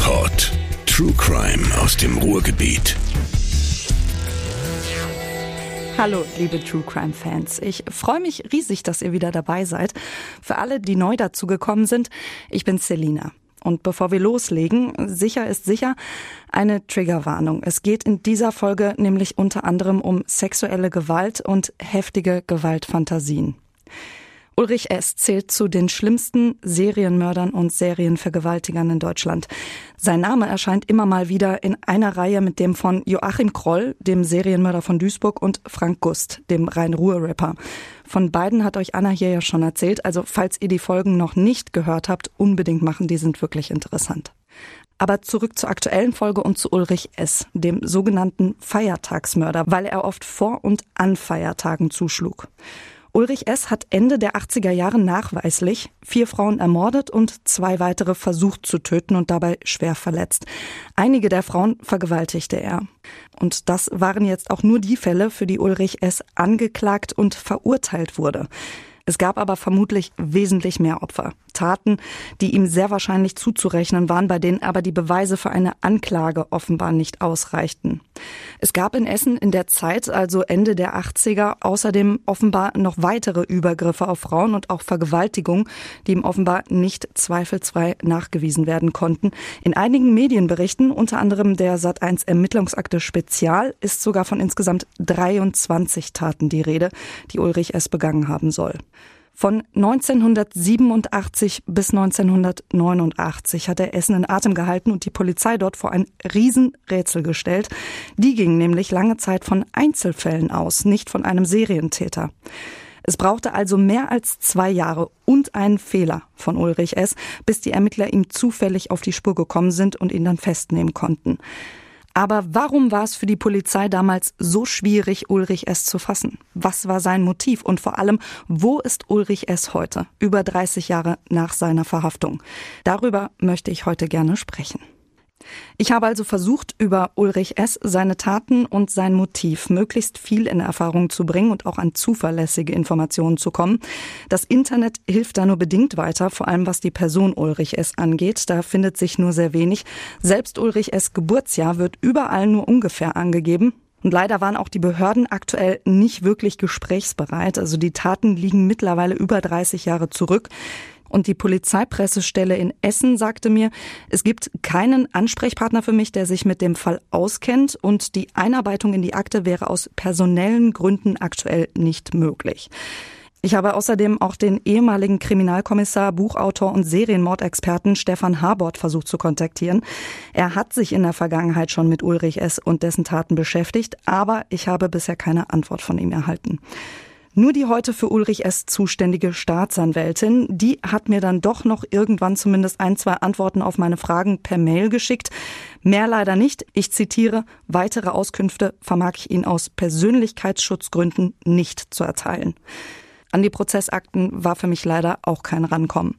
Ruhrpott. True Crime aus dem Ruhrgebiet. Hallo, liebe True Crime Fans. Ich freue mich riesig, dass ihr wieder dabei seid. Für alle, die neu dazugekommen sind, ich bin Selina. Und bevor wir loslegen, sicher ist sicher, eine Triggerwarnung. Es geht in dieser Folge nämlich unter anderem um sexuelle Gewalt und heftige Gewaltfantasien. Ulrich S. zählt zu den schlimmsten Serienmördern und Serienvergewaltigern in Deutschland. Sein Name erscheint immer mal wieder in einer Reihe mit dem von Joachim Kroll, dem Serienmörder von Duisburg, und Frank Gust, dem Rhein-Ruhr-Rapper. Von beiden hat euch Anna hier ja schon erzählt, also falls ihr die Folgen noch nicht gehört habt, unbedingt machen, die sind wirklich interessant. Aber zurück zur aktuellen Folge und zu Ulrich S., dem sogenannten Feiertagsmörder, weil er oft vor und an Feiertagen zuschlug. Ulrich S. hat Ende der 80er Jahre nachweislich vier Frauen ermordet und zwei weitere versucht zu töten und dabei schwer verletzt. Einige der Frauen vergewaltigte er. Und das waren jetzt auch nur die Fälle, für die Ulrich S. angeklagt und verurteilt wurde. Es gab aber vermutlich wesentlich mehr Opfer. Taten, die ihm sehr wahrscheinlich zuzurechnen waren, bei denen aber die Beweise für eine Anklage offenbar nicht ausreichten. Es gab in Essen in der Zeit, also Ende der 80er, außerdem offenbar noch weitere Übergriffe auf Frauen und auch Vergewaltigung, die ihm offenbar nicht zweifelsfrei nachgewiesen werden konnten. In einigen Medienberichten, unter anderem der Sat1 Ermittlungsakte Spezial, ist sogar von insgesamt 23 Taten die Rede, die Ulrich S. begangen haben soll. Von 1987 bis 1989 hat er Essen in Atem gehalten und die Polizei dort vor ein Riesenrätsel gestellt. Die ging nämlich lange Zeit von Einzelfällen aus, nicht von einem Serientäter. Es brauchte also mehr als zwei Jahre und einen Fehler von Ulrich S., bis die Ermittler ihm zufällig auf die Spur gekommen sind und ihn dann festnehmen konnten. Aber warum war es für die Polizei damals so schwierig, Ulrich S. zu fassen? Was war sein Motiv? Und vor allem, wo ist Ulrich S. heute, über 30 Jahre nach seiner Verhaftung? Darüber möchte ich heute gerne sprechen. Ich habe also versucht, über Ulrich S., seine Taten und sein Motiv möglichst viel in Erfahrung zu bringen und auch an zuverlässige Informationen zu kommen. Das Internet hilft da nur bedingt weiter, vor allem was die Person Ulrich S. angeht. Da findet sich nur sehr wenig. Selbst Ulrich S. Geburtsjahr wird überall nur ungefähr angegeben. Und leider waren auch die Behörden aktuell nicht wirklich gesprächsbereit. Also die Taten liegen mittlerweile über 30 Jahre zurück. Und die Polizeipressestelle in Essen sagte mir, es gibt keinen Ansprechpartner für mich, der sich mit dem Fall auskennt und die Einarbeitung in die Akte wäre aus personellen Gründen aktuell nicht möglich. Ich habe außerdem auch den ehemaligen Kriminalkommissar, Buchautor und Serienmordexperten Stefan Habort versucht zu kontaktieren. Er hat sich in der Vergangenheit schon mit Ulrich S. und dessen Taten beschäftigt, aber ich habe bisher keine Antwort von ihm erhalten. Nur die heute für Ulrich S. zuständige Staatsanwältin, die hat mir dann doch noch irgendwann zumindest ein, zwei Antworten auf meine Fragen per Mail geschickt. Mehr leider nicht. Ich zitiere, weitere Auskünfte vermag ich Ihnen aus Persönlichkeitsschutzgründen nicht zu erteilen. An die Prozessakten war für mich leider auch kein Rankommen.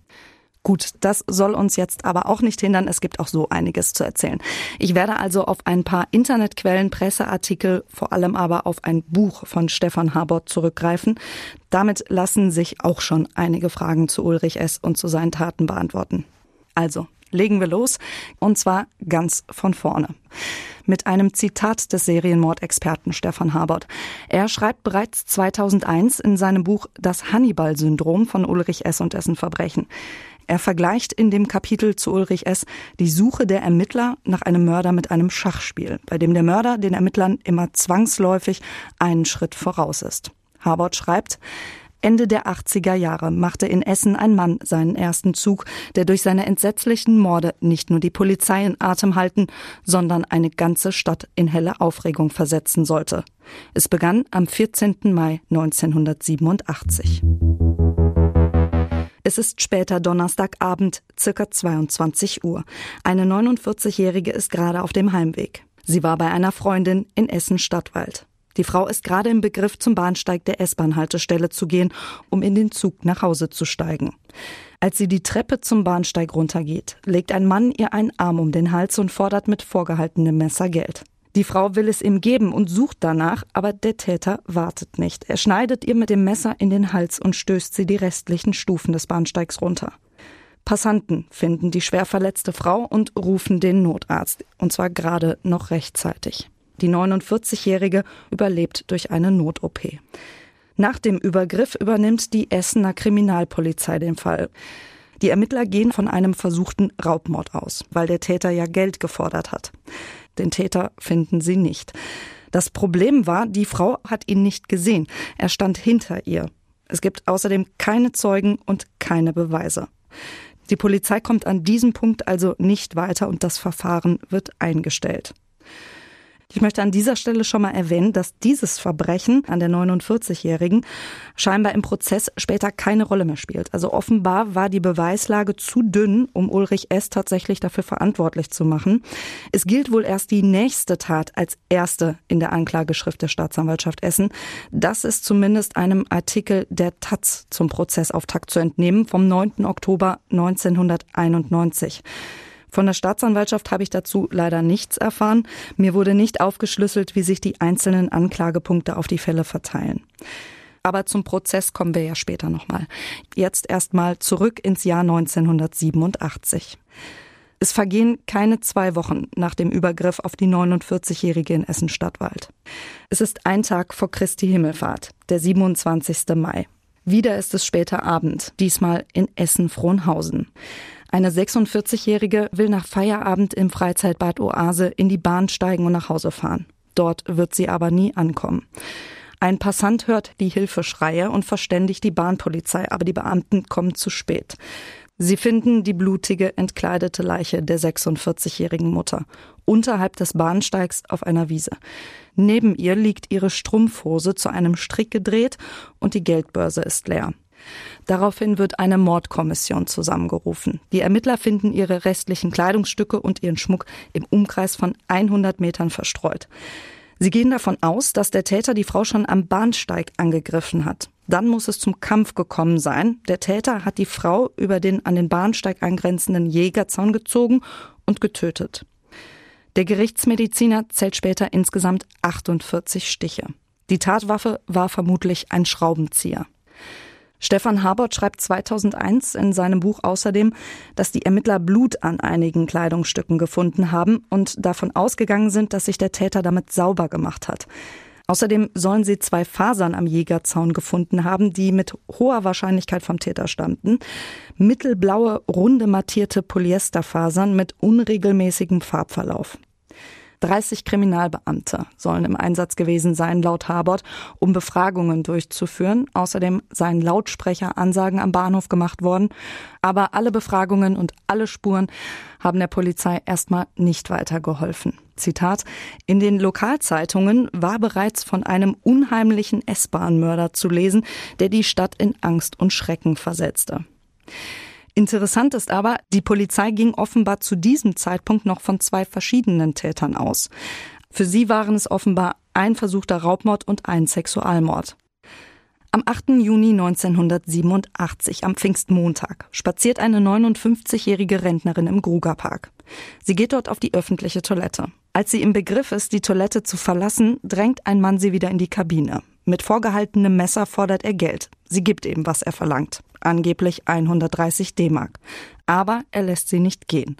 Gut, das soll uns jetzt aber auch nicht hindern. Es gibt auch so einiges zu erzählen. Ich werde also auf ein paar Internetquellen, Presseartikel, vor allem aber auf ein Buch von Stefan Habort zurückgreifen. Damit lassen sich auch schon einige Fragen zu Ulrich S. und zu seinen Taten beantworten. Also, legen wir los. Und zwar ganz von vorne. Mit einem Zitat des Serienmordexperten Stefan Habert. Er schreibt bereits 2001 in seinem Buch Das Hannibal-Syndrom von Ulrich S. und dessen Verbrechen. Er vergleicht in dem Kapitel zu Ulrich S. die Suche der Ermittler nach einem Mörder mit einem Schachspiel, bei dem der Mörder den Ermittlern immer zwangsläufig einen Schritt voraus ist. Habort schreibt, Ende der 80er Jahre machte in Essen ein Mann seinen ersten Zug, der durch seine entsetzlichen Morde nicht nur die Polizei in Atem halten, sondern eine ganze Stadt in helle Aufregung versetzen sollte. Es begann am 14. Mai 1987. Es ist später Donnerstagabend, circa 22 Uhr. Eine 49-Jährige ist gerade auf dem Heimweg. Sie war bei einer Freundin in Essen-Stadtwald. Die Frau ist gerade im Begriff, zum Bahnsteig der S-Bahn-Haltestelle zu gehen, um in den Zug nach Hause zu steigen. Als sie die Treppe zum Bahnsteig runtergeht, legt ein Mann ihr einen Arm um den Hals und fordert mit vorgehaltenem Messer Geld. Die Frau will es ihm geben und sucht danach, aber der Täter wartet nicht. Er schneidet ihr mit dem Messer in den Hals und stößt sie die restlichen Stufen des Bahnsteigs runter. Passanten finden die schwer verletzte Frau und rufen den Notarzt. Und zwar gerade noch rechtzeitig. Die 49-Jährige überlebt durch eine Not-OP. Nach dem Übergriff übernimmt die Essener Kriminalpolizei den Fall. Die Ermittler gehen von einem versuchten Raubmord aus, weil der Täter ja Geld gefordert hat. Den Täter finden sie nicht. Das Problem war, die Frau hat ihn nicht gesehen. Er stand hinter ihr. Es gibt außerdem keine Zeugen und keine Beweise. Die Polizei kommt an diesem Punkt also nicht weiter und das Verfahren wird eingestellt. Ich möchte an dieser Stelle schon mal erwähnen, dass dieses Verbrechen an der 49-Jährigen scheinbar im Prozess später keine Rolle mehr spielt. Also offenbar war die Beweislage zu dünn, um Ulrich S. tatsächlich dafür verantwortlich zu machen. Es gilt wohl erst die nächste Tat als erste in der Anklageschrift der Staatsanwaltschaft Essen. Das ist zumindest einem Artikel der Taz zum Prozessauftakt zu entnehmen vom 9. Oktober 1991. Von der Staatsanwaltschaft habe ich dazu leider nichts erfahren. Mir wurde nicht aufgeschlüsselt, wie sich die einzelnen Anklagepunkte auf die Fälle verteilen. Aber zum Prozess kommen wir ja später nochmal. Jetzt erstmal zurück ins Jahr 1987. Es vergehen keine zwei Wochen nach dem Übergriff auf die 49-Jährige in Essen-Stadtwald. Es ist ein Tag vor Christi Himmelfahrt, der 27. Mai. Wieder ist es später Abend, diesmal in Essen-Frohnhausen. Eine 46-Jährige will nach Feierabend im Freizeitbad Oase in die Bahn steigen und nach Hause fahren. Dort wird sie aber nie ankommen. Ein Passant hört die Hilfeschreie und verständigt die Bahnpolizei, aber die Beamten kommen zu spät. Sie finden die blutige, entkleidete Leiche der 46-jährigen Mutter unterhalb des Bahnsteigs auf einer Wiese. Neben ihr liegt ihre Strumpfhose zu einem Strick gedreht und die Geldbörse ist leer. Daraufhin wird eine Mordkommission zusammengerufen. Die Ermittler finden ihre restlichen Kleidungsstücke und ihren Schmuck im Umkreis von 100 Metern verstreut. Sie gehen davon aus, dass der Täter die Frau schon am Bahnsteig angegriffen hat. Dann muss es zum Kampf gekommen sein. Der Täter hat die Frau über den an den Bahnsteig angrenzenden Jägerzaun gezogen und getötet. Der Gerichtsmediziner zählt später insgesamt 48 Stiche. Die Tatwaffe war vermutlich ein Schraubenzieher. Stefan Habert schreibt 2001 in seinem Buch außerdem, dass die Ermittler Blut an einigen Kleidungsstücken gefunden haben und davon ausgegangen sind, dass sich der Täter damit sauber gemacht hat. Außerdem sollen sie zwei Fasern am Jägerzaun gefunden haben, die mit hoher Wahrscheinlichkeit vom Täter stammten. Mittelblaue, runde mattierte Polyesterfasern mit unregelmäßigem Farbverlauf. 30 Kriminalbeamte sollen im Einsatz gewesen sein, laut Habert, um Befragungen durchzuführen. Außerdem seien Lautsprecheransagen am Bahnhof gemacht worden. Aber alle Befragungen und alle Spuren haben der Polizei erstmal nicht weitergeholfen. Zitat, in den Lokalzeitungen war bereits von einem unheimlichen S-Bahn-Mörder zu lesen, der die Stadt in Angst und Schrecken versetzte. Interessant ist aber, die Polizei ging offenbar zu diesem Zeitpunkt noch von zwei verschiedenen Tätern aus. Für sie waren es offenbar ein versuchter Raubmord und ein Sexualmord. Am 8. Juni 1987, am Pfingstmontag, spaziert eine 59-jährige Rentnerin im Grugerpark. Sie geht dort auf die öffentliche Toilette. Als sie im Begriff ist, die Toilette zu verlassen, drängt ein Mann sie wieder in die Kabine. Mit vorgehaltenem Messer fordert er Geld. Sie gibt ihm, was er verlangt angeblich 130 D-Mark. Aber er lässt sie nicht gehen.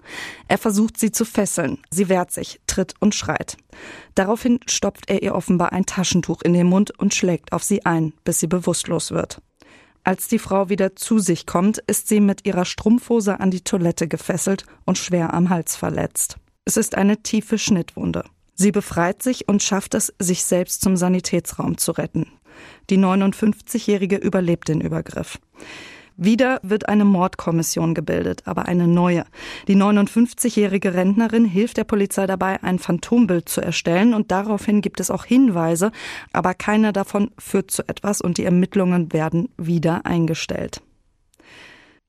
Er versucht sie zu fesseln. Sie wehrt sich, tritt und schreit. Daraufhin stopft er ihr offenbar ein Taschentuch in den Mund und schlägt auf sie ein, bis sie bewusstlos wird. Als die Frau wieder zu sich kommt, ist sie mit ihrer Strumpfhose an die Toilette gefesselt und schwer am Hals verletzt. Es ist eine tiefe Schnittwunde. Sie befreit sich und schafft es, sich selbst zum Sanitätsraum zu retten. Die 59-Jährige überlebt den Übergriff. Wieder wird eine Mordkommission gebildet, aber eine neue. Die 59-jährige Rentnerin hilft der Polizei dabei, ein Phantombild zu erstellen und daraufhin gibt es auch Hinweise, aber keiner davon führt zu etwas und die Ermittlungen werden wieder eingestellt.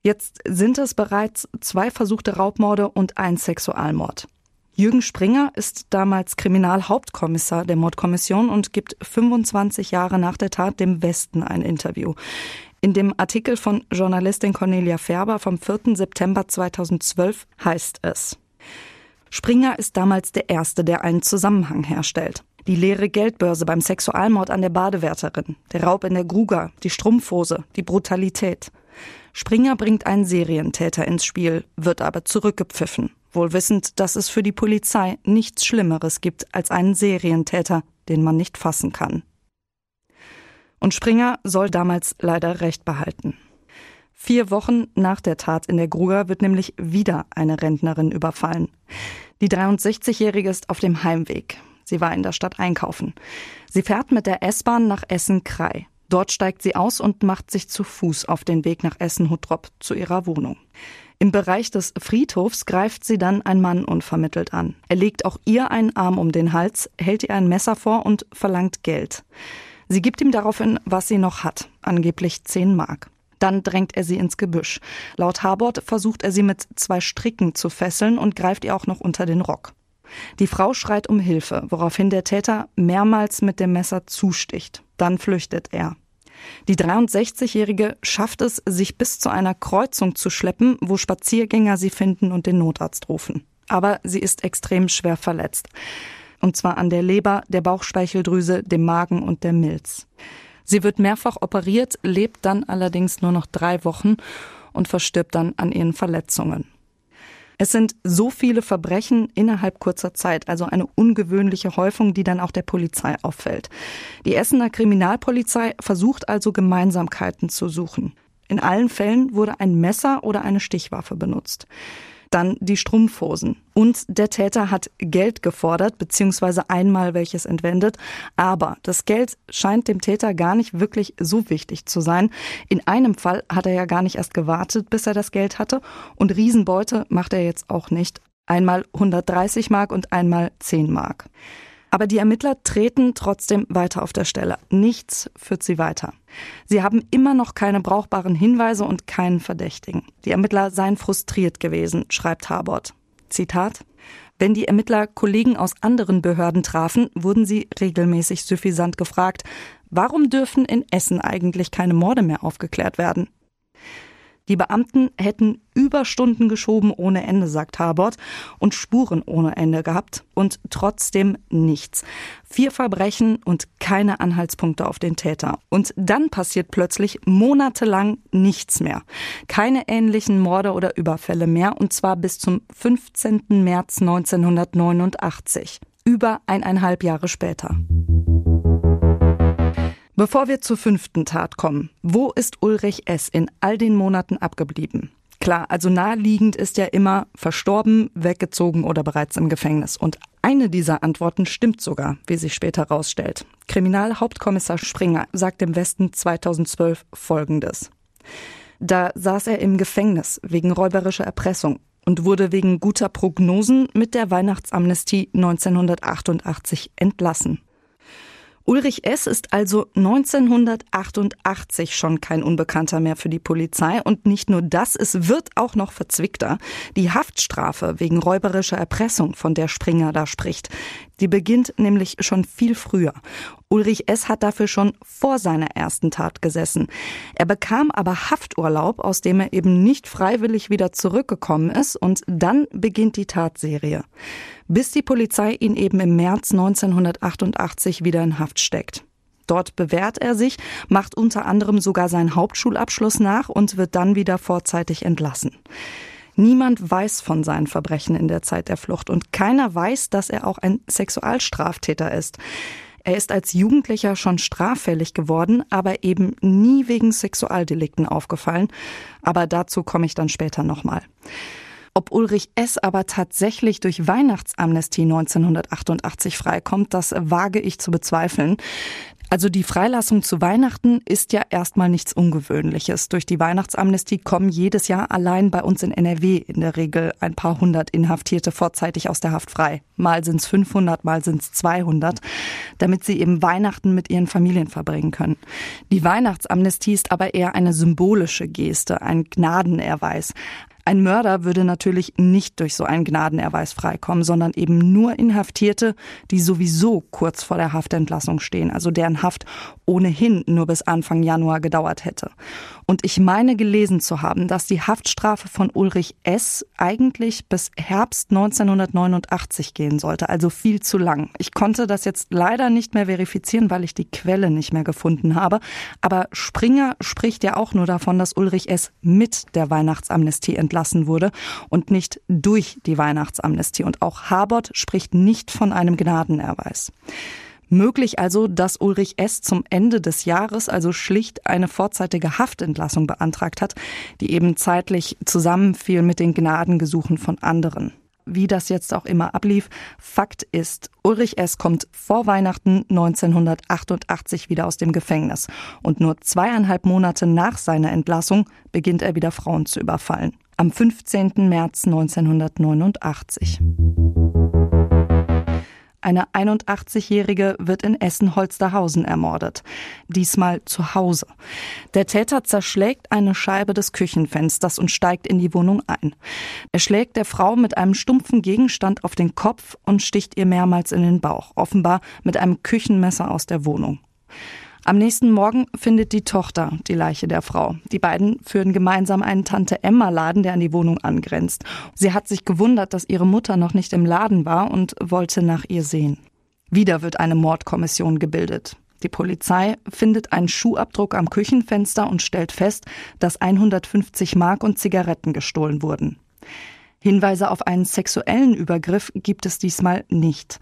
Jetzt sind es bereits zwei versuchte Raubmorde und ein Sexualmord. Jürgen Springer ist damals Kriminalhauptkommissar der Mordkommission und gibt 25 Jahre nach der Tat dem Westen ein Interview. In dem Artikel von Journalistin Cornelia Färber vom 4. September 2012 heißt es, Springer ist damals der Erste, der einen Zusammenhang herstellt. Die leere Geldbörse beim Sexualmord an der Badewärterin, der Raub in der Gruga, die Strumpfhose, die Brutalität – Springer bringt einen Serientäter ins Spiel, wird aber zurückgepfiffen, wohl wissend, dass es für die Polizei nichts Schlimmeres gibt als einen Serientäter, den man nicht fassen kann. Und Springer soll damals leider Recht behalten. Vier Wochen nach der Tat in der Gruger wird nämlich wieder eine Rentnerin überfallen. Die 63-Jährige ist auf dem Heimweg. Sie war in der Stadt einkaufen. Sie fährt mit der S-Bahn nach Essen-Krei. Dort steigt sie aus und macht sich zu Fuß auf den Weg nach Essen-Huttrop zu ihrer Wohnung. Im Bereich des Friedhofs greift sie dann ein Mann unvermittelt an. Er legt auch ihr einen Arm um den Hals, hält ihr ein Messer vor und verlangt Geld. Sie gibt ihm daraufhin, was sie noch hat, angeblich 10 Mark. Dann drängt er sie ins Gebüsch. Laut Habort versucht er sie mit zwei Stricken zu fesseln und greift ihr auch noch unter den Rock. Die Frau schreit um Hilfe, woraufhin der Täter mehrmals mit dem Messer zusticht. Dann flüchtet er. Die 63-Jährige schafft es, sich bis zu einer Kreuzung zu schleppen, wo Spaziergänger sie finden und den Notarzt rufen. Aber sie ist extrem schwer verletzt. Und zwar an der Leber, der Bauchspeicheldrüse, dem Magen und der Milz. Sie wird mehrfach operiert, lebt dann allerdings nur noch drei Wochen und verstirbt dann an ihren Verletzungen. Es sind so viele Verbrechen innerhalb kurzer Zeit, also eine ungewöhnliche Häufung, die dann auch der Polizei auffällt. Die Essener Kriminalpolizei versucht also Gemeinsamkeiten zu suchen. In allen Fällen wurde ein Messer oder eine Stichwaffe benutzt dann die Strumpfhosen. Und der Täter hat Geld gefordert, beziehungsweise einmal welches entwendet. Aber das Geld scheint dem Täter gar nicht wirklich so wichtig zu sein. In einem Fall hat er ja gar nicht erst gewartet, bis er das Geld hatte. Und Riesenbeute macht er jetzt auch nicht. Einmal 130 Mark und einmal 10 Mark. Aber die Ermittler treten trotzdem weiter auf der Stelle. Nichts führt sie weiter. Sie haben immer noch keine brauchbaren Hinweise und keinen Verdächtigen. Die Ermittler seien frustriert gewesen, schreibt Habort. Zitat wenn die Ermittler Kollegen aus anderen Behörden trafen, wurden sie regelmäßig suffisant gefragt, warum dürfen in Essen eigentlich keine Morde mehr aufgeklärt werden? Die Beamten hätten Überstunden geschoben ohne Ende, sagt Habort, und Spuren ohne Ende gehabt und trotzdem nichts. Vier Verbrechen und keine Anhaltspunkte auf den Täter. Und dann passiert plötzlich monatelang nichts mehr. Keine ähnlichen Morde oder Überfälle mehr, und zwar bis zum 15. März 1989. Über eineinhalb Jahre später. Bevor wir zur fünften Tat kommen, wo ist Ulrich S. in all den Monaten abgeblieben? Klar, also naheliegend ist ja immer verstorben, weggezogen oder bereits im Gefängnis. Und eine dieser Antworten stimmt sogar, wie sich später herausstellt. Kriminalhauptkommissar Springer sagt im Westen 2012 Folgendes. Da saß er im Gefängnis wegen räuberischer Erpressung und wurde wegen guter Prognosen mit der Weihnachtsamnestie 1988 entlassen. Ulrich S. ist also 1988 schon kein Unbekannter mehr für die Polizei und nicht nur das, es wird auch noch verzwickter. Die Haftstrafe wegen räuberischer Erpressung, von der Springer da spricht, die beginnt nämlich schon viel früher. Ulrich S. hat dafür schon vor seiner ersten Tat gesessen. Er bekam aber Hafturlaub, aus dem er eben nicht freiwillig wieder zurückgekommen ist und dann beginnt die Tatserie. Bis die Polizei ihn eben im März 1988 wieder in Haft steckt. Dort bewährt er sich, macht unter anderem sogar seinen Hauptschulabschluss nach und wird dann wieder vorzeitig entlassen. Niemand weiß von seinen Verbrechen in der Zeit der Flucht und keiner weiß, dass er auch ein Sexualstraftäter ist. Er ist als Jugendlicher schon straffällig geworden, aber eben nie wegen Sexualdelikten aufgefallen. Aber dazu komme ich dann später nochmal. Ob Ulrich S. aber tatsächlich durch Weihnachtsamnestie 1988 freikommt, das wage ich zu bezweifeln. Also die Freilassung zu Weihnachten ist ja erstmal nichts Ungewöhnliches. Durch die Weihnachtsamnestie kommen jedes Jahr allein bei uns in NRW in der Regel ein paar hundert Inhaftierte vorzeitig aus der Haft frei. Mal sind es 500, mal sind es 200, damit sie eben Weihnachten mit ihren Familien verbringen können. Die Weihnachtsamnestie ist aber eher eine symbolische Geste, ein Gnadenerweis. Ein Mörder würde natürlich nicht durch so einen Gnadenerweis freikommen, sondern eben nur Inhaftierte, die sowieso kurz vor der Haftentlassung stehen, also deren Haft ohnehin nur bis Anfang Januar gedauert hätte. Und ich meine gelesen zu haben, dass die Haftstrafe von Ulrich S. eigentlich bis Herbst 1989 gehen sollte, also viel zu lang. Ich konnte das jetzt leider nicht mehr verifizieren, weil ich die Quelle nicht mehr gefunden habe. Aber Springer spricht ja auch nur davon, dass Ulrich S. mit der Weihnachtsamnestie entlassen wurde und nicht durch die Weihnachtsamnestie. Und auch Habert spricht nicht von einem Gnadenerweis. Möglich also, dass Ulrich S. zum Ende des Jahres also schlicht eine vorzeitige Haftentlassung beantragt hat, die eben zeitlich zusammenfiel mit den Gnadengesuchen von anderen. Wie das jetzt auch immer ablief, Fakt ist, Ulrich S. kommt vor Weihnachten 1988 wieder aus dem Gefängnis und nur zweieinhalb Monate nach seiner Entlassung beginnt er wieder Frauen zu überfallen. Am 15. März 1989. Eine 81-Jährige wird in Essen-Holsterhausen ermordet. Diesmal zu Hause. Der Täter zerschlägt eine Scheibe des Küchenfensters und steigt in die Wohnung ein. Er schlägt der Frau mit einem stumpfen Gegenstand auf den Kopf und sticht ihr mehrmals in den Bauch, offenbar mit einem Küchenmesser aus der Wohnung. Am nächsten Morgen findet die Tochter die Leiche der Frau. Die beiden führen gemeinsam einen Tante-Emma-Laden, der an die Wohnung angrenzt. Sie hat sich gewundert, dass ihre Mutter noch nicht im Laden war und wollte nach ihr sehen. Wieder wird eine Mordkommission gebildet. Die Polizei findet einen Schuhabdruck am Küchenfenster und stellt fest, dass 150 Mark und Zigaretten gestohlen wurden. Hinweise auf einen sexuellen Übergriff gibt es diesmal nicht.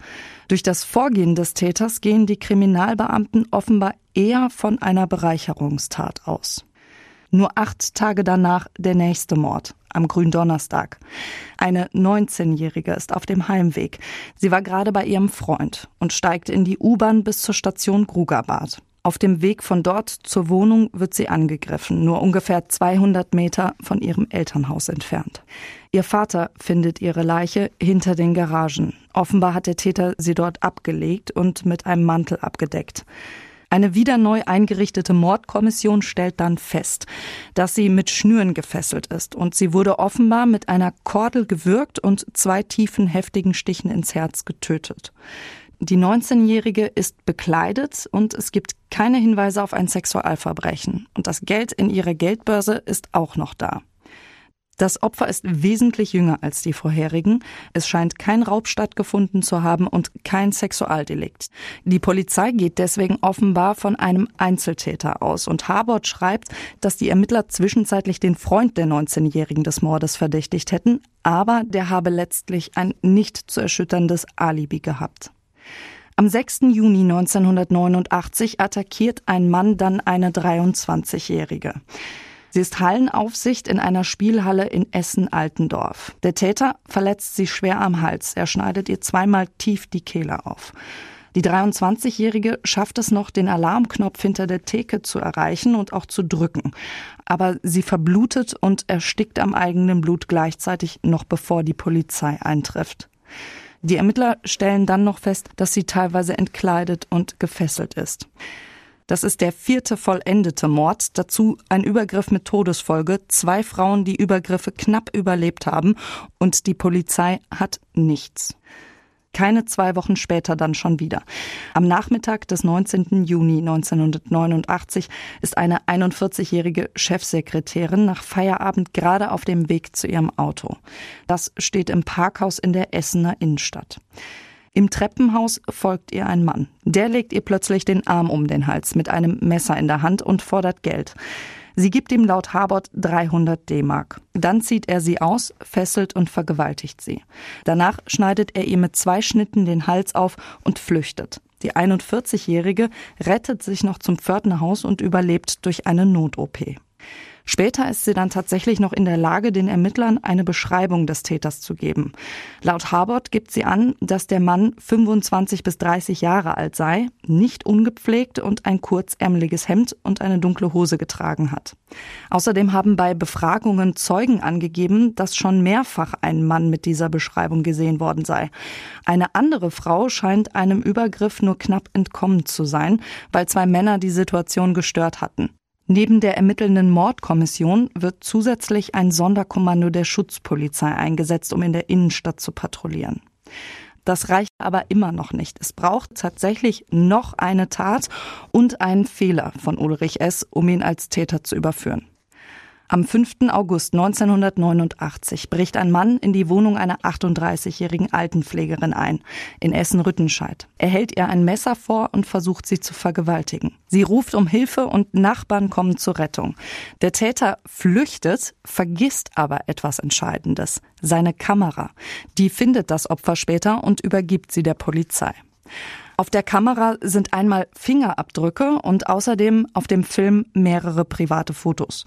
Durch das Vorgehen des Täters gehen die Kriminalbeamten offenbar eher von einer Bereicherungstat aus. Nur acht Tage danach der nächste Mord, am Gründonnerstag. Eine 19-Jährige ist auf dem Heimweg. Sie war gerade bei ihrem Freund und steigt in die U-Bahn bis zur Station Grugabad. Auf dem Weg von dort zur Wohnung wird sie angegriffen, nur ungefähr 200 Meter von ihrem Elternhaus entfernt. Ihr Vater findet ihre Leiche hinter den Garagen. Offenbar hat der Täter sie dort abgelegt und mit einem Mantel abgedeckt. Eine wieder neu eingerichtete Mordkommission stellt dann fest, dass sie mit Schnüren gefesselt ist und sie wurde offenbar mit einer Kordel gewürgt und zwei tiefen heftigen Stichen ins Herz getötet. Die 19-Jährige ist bekleidet und es gibt keine Hinweise auf ein Sexualverbrechen. Und das Geld in ihrer Geldbörse ist auch noch da. Das Opfer ist wesentlich jünger als die vorherigen. Es scheint kein Raub stattgefunden zu haben und kein Sexualdelikt. Die Polizei geht deswegen offenbar von einem Einzeltäter aus und Harbord schreibt, dass die Ermittler zwischenzeitlich den Freund der 19-Jährigen des Mordes verdächtigt hätten, aber der habe letztlich ein nicht zu erschütterndes Alibi gehabt. Am 6. Juni 1989 attackiert ein Mann dann eine 23-Jährige. Sie ist Hallenaufsicht in einer Spielhalle in Essen-Altendorf. Der Täter verletzt sie schwer am Hals. Er schneidet ihr zweimal tief die Kehle auf. Die 23-Jährige schafft es noch, den Alarmknopf hinter der Theke zu erreichen und auch zu drücken. Aber sie verblutet und erstickt am eigenen Blut gleichzeitig noch bevor die Polizei eintrifft. Die Ermittler stellen dann noch fest, dass sie teilweise entkleidet und gefesselt ist. Das ist der vierte vollendete Mord, dazu ein Übergriff mit Todesfolge, zwei Frauen, die Übergriffe knapp überlebt haben und die Polizei hat nichts keine zwei Wochen später dann schon wieder. Am Nachmittag des 19. Juni 1989 ist eine 41-jährige Chefsekretärin nach Feierabend gerade auf dem Weg zu ihrem Auto. Das steht im Parkhaus in der Essener Innenstadt. Im Treppenhaus folgt ihr ein Mann. Der legt ihr plötzlich den Arm um den Hals mit einem Messer in der Hand und fordert Geld. Sie gibt ihm laut Habert 300 D-Mark. Dann zieht er sie aus, fesselt und vergewaltigt sie. Danach schneidet er ihr mit zwei Schnitten den Hals auf und flüchtet. Die 41-Jährige rettet sich noch zum Pförtnerhaus und überlebt durch eine Not-OP. Später ist sie dann tatsächlich noch in der Lage, den Ermittlern eine Beschreibung des Täters zu geben. Laut Harbord gibt sie an, dass der Mann 25 bis 30 Jahre alt sei, nicht ungepflegt und ein kurzärmeliges Hemd und eine dunkle Hose getragen hat. Außerdem haben bei Befragungen Zeugen angegeben, dass schon mehrfach ein Mann mit dieser Beschreibung gesehen worden sei. Eine andere Frau scheint einem Übergriff nur knapp entkommen zu sein, weil zwei Männer die Situation gestört hatten. Neben der ermittelnden Mordkommission wird zusätzlich ein Sonderkommando der Schutzpolizei eingesetzt, um in der Innenstadt zu patrouillieren. Das reicht aber immer noch nicht. Es braucht tatsächlich noch eine Tat und einen Fehler von Ulrich S., um ihn als Täter zu überführen. Am 5. August 1989 bricht ein Mann in die Wohnung einer 38-jährigen Altenpflegerin ein, in Essen-Rüttenscheid. Er hält ihr ein Messer vor und versucht sie zu vergewaltigen. Sie ruft um Hilfe und Nachbarn kommen zur Rettung. Der Täter flüchtet, vergisst aber etwas Entscheidendes. Seine Kamera. Die findet das Opfer später und übergibt sie der Polizei. Auf der Kamera sind einmal Fingerabdrücke und außerdem auf dem Film mehrere private Fotos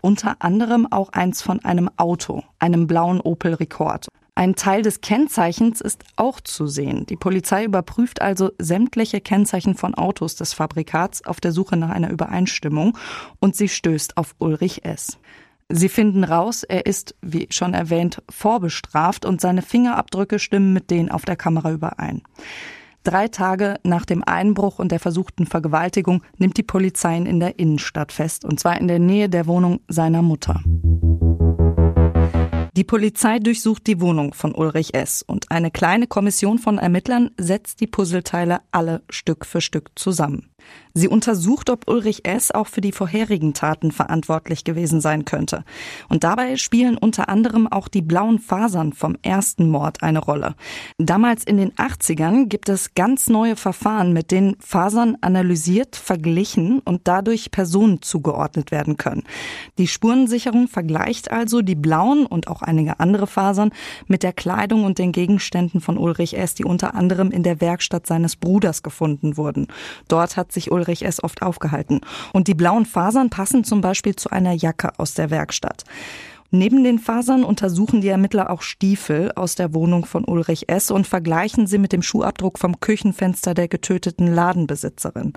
unter anderem auch eins von einem Auto, einem blauen Opel Rekord. Ein Teil des Kennzeichens ist auch zu sehen. Die Polizei überprüft also sämtliche Kennzeichen von Autos des Fabrikats auf der Suche nach einer Übereinstimmung und sie stößt auf Ulrich S. Sie finden raus, er ist, wie schon erwähnt, vorbestraft und seine Fingerabdrücke stimmen mit denen auf der Kamera überein. Drei Tage nach dem Einbruch und der versuchten Vergewaltigung nimmt die Polizei ihn in der Innenstadt fest, und zwar in der Nähe der Wohnung seiner Mutter. Die Polizei durchsucht die Wohnung von Ulrich S. und eine kleine Kommission von Ermittlern setzt die Puzzleteile alle Stück für Stück zusammen. Sie untersucht, ob Ulrich S. auch für die vorherigen Taten verantwortlich gewesen sein könnte. Und dabei spielen unter anderem auch die blauen Fasern vom ersten Mord eine Rolle. Damals in den 80ern gibt es ganz neue Verfahren, mit denen Fasern analysiert, verglichen und dadurch Personen zugeordnet werden können. Die Spurensicherung vergleicht also die blauen und auch einige andere Fasern mit der Kleidung und den Gegenständen von Ulrich S., die unter anderem in der Werkstatt seines Bruders gefunden wurden. Dort hat sich Ulrich S. oft aufgehalten. Und die blauen Fasern passen zum Beispiel zu einer Jacke aus der Werkstatt. Neben den Fasern untersuchen die Ermittler auch Stiefel aus der Wohnung von Ulrich S. und vergleichen sie mit dem Schuhabdruck vom Küchenfenster der getöteten Ladenbesitzerin.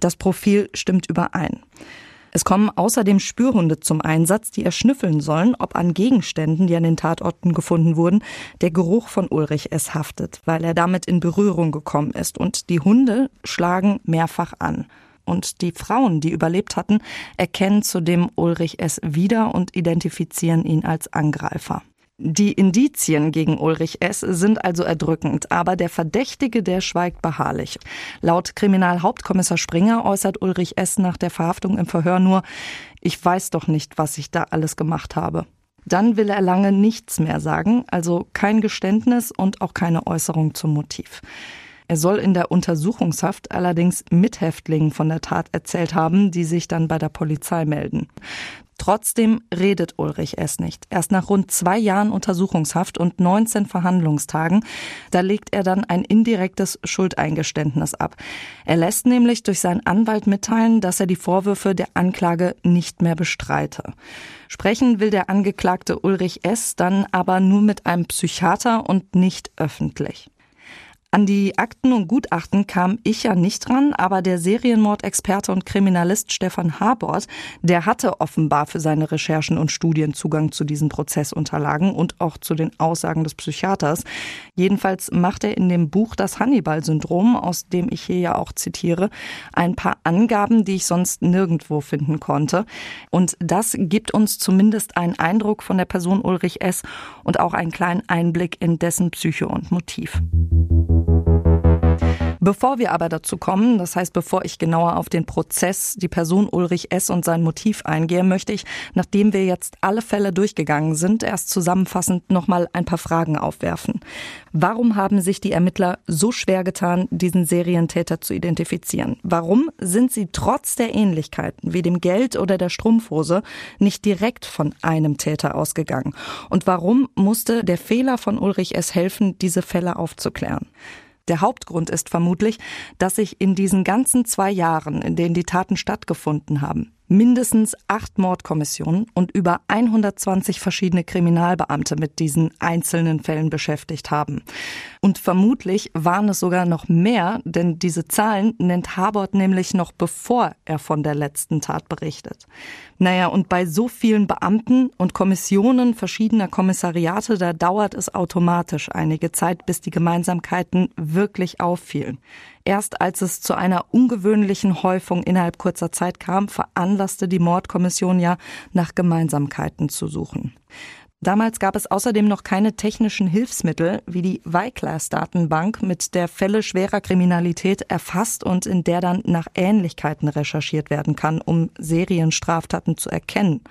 Das Profil stimmt überein. Es kommen außerdem Spürhunde zum Einsatz, die erschnüffeln sollen, ob an Gegenständen, die an den Tatorten gefunden wurden, der Geruch von Ulrich S. haftet, weil er damit in Berührung gekommen ist. Und die Hunde schlagen mehrfach an. Und die Frauen, die überlebt hatten, erkennen zudem Ulrich S. wieder und identifizieren ihn als Angreifer. Die Indizien gegen Ulrich S. sind also erdrückend, aber der Verdächtige, der schweigt beharrlich. Laut Kriminalhauptkommissar Springer äußert Ulrich S. nach der Verhaftung im Verhör nur, ich weiß doch nicht, was ich da alles gemacht habe. Dann will er lange nichts mehr sagen, also kein Geständnis und auch keine Äußerung zum Motiv. Er soll in der Untersuchungshaft allerdings Mithäftlingen von der Tat erzählt haben, die sich dann bei der Polizei melden. Trotzdem redet Ulrich es nicht. Erst nach rund zwei Jahren Untersuchungshaft und 19 Verhandlungstagen, da legt er dann ein indirektes Schuldeingeständnis ab. Er lässt nämlich durch seinen Anwalt mitteilen, dass er die Vorwürfe der Anklage nicht mehr bestreite. Sprechen will der Angeklagte Ulrich S. dann aber nur mit einem Psychiater und nicht öffentlich. An die Akten und Gutachten kam ich ja nicht dran, aber der Serienmordexperte und Kriminalist Stefan Habort, der hatte offenbar für seine Recherchen und Studien Zugang zu diesen Prozessunterlagen und auch zu den Aussagen des Psychiaters. Jedenfalls macht er in dem Buch Das Hannibal-Syndrom, aus dem ich hier ja auch zitiere, ein paar Angaben, die ich sonst nirgendwo finden konnte. Und das gibt uns zumindest einen Eindruck von der Person Ulrich S. und auch einen kleinen Einblick in dessen Psyche und Motiv. Bevor wir aber dazu kommen, das heißt, bevor ich genauer auf den Prozess, die Person Ulrich S. und sein Motiv eingehe, möchte ich, nachdem wir jetzt alle Fälle durchgegangen sind, erst zusammenfassend nochmal ein paar Fragen aufwerfen. Warum haben sich die Ermittler so schwer getan, diesen Serientäter zu identifizieren? Warum sind sie trotz der Ähnlichkeiten wie dem Geld oder der Strumpfhose nicht direkt von einem Täter ausgegangen? Und warum musste der Fehler von Ulrich S. helfen, diese Fälle aufzuklären? Der Hauptgrund ist vermutlich, dass sich in diesen ganzen zwei Jahren, in denen die Taten stattgefunden haben, mindestens acht Mordkommissionen und über 120 verschiedene Kriminalbeamte mit diesen einzelnen Fällen beschäftigt haben. Und vermutlich waren es sogar noch mehr, denn diese Zahlen nennt Habort nämlich noch bevor er von der letzten Tat berichtet. Naja, und bei so vielen Beamten und Kommissionen verschiedener Kommissariate, da dauert es automatisch einige Zeit, bis die Gemeinsamkeiten wirklich auffielen. Erst als es zu einer ungewöhnlichen Häufung innerhalb kurzer Zeit kam, veranlasste die Mordkommission ja, nach Gemeinsamkeiten zu suchen. Damals gab es außerdem noch keine technischen Hilfsmittel wie die Y-Class-Datenbank, mit der Fälle schwerer Kriminalität erfasst und in der dann nach Ähnlichkeiten recherchiert werden kann, um Serienstraftaten zu erkennen.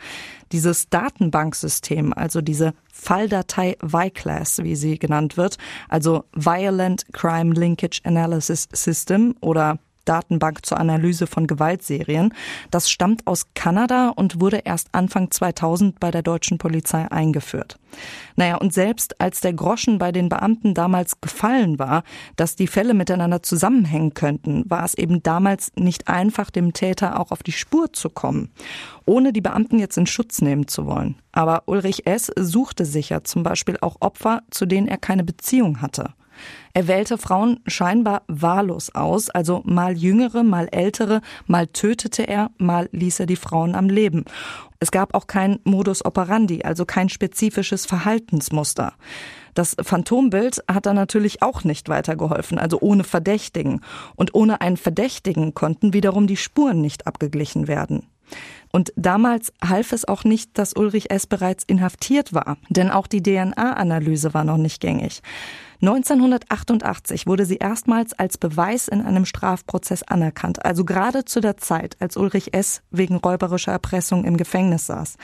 Dieses Datenbanksystem, also diese Falldatei Y-Class, wie sie genannt wird, also Violent Crime Linkage Analysis System oder Datenbank zur Analyse von Gewaltserien. Das stammt aus Kanada und wurde erst Anfang 2000 bei der deutschen Polizei eingeführt. Naja, und selbst als der Groschen bei den Beamten damals gefallen war, dass die Fälle miteinander zusammenhängen könnten, war es eben damals nicht einfach, dem Täter auch auf die Spur zu kommen, ohne die Beamten jetzt in Schutz nehmen zu wollen. Aber Ulrich S. suchte sicher zum Beispiel auch Opfer, zu denen er keine Beziehung hatte. Er wählte Frauen scheinbar wahllos aus, also mal jüngere, mal ältere, mal tötete er, mal ließ er die Frauen am Leben. Es gab auch kein Modus operandi, also kein spezifisches Verhaltensmuster. Das Phantombild hat da natürlich auch nicht weitergeholfen, also ohne Verdächtigen. Und ohne einen Verdächtigen konnten wiederum die Spuren nicht abgeglichen werden. Und damals half es auch nicht, dass Ulrich S. bereits inhaftiert war, denn auch die DNA-Analyse war noch nicht gängig. 1988 wurde sie erstmals als Beweis in einem Strafprozess anerkannt, also gerade zu der Zeit, als Ulrich S. wegen räuberischer Erpressung im Gefängnis saß.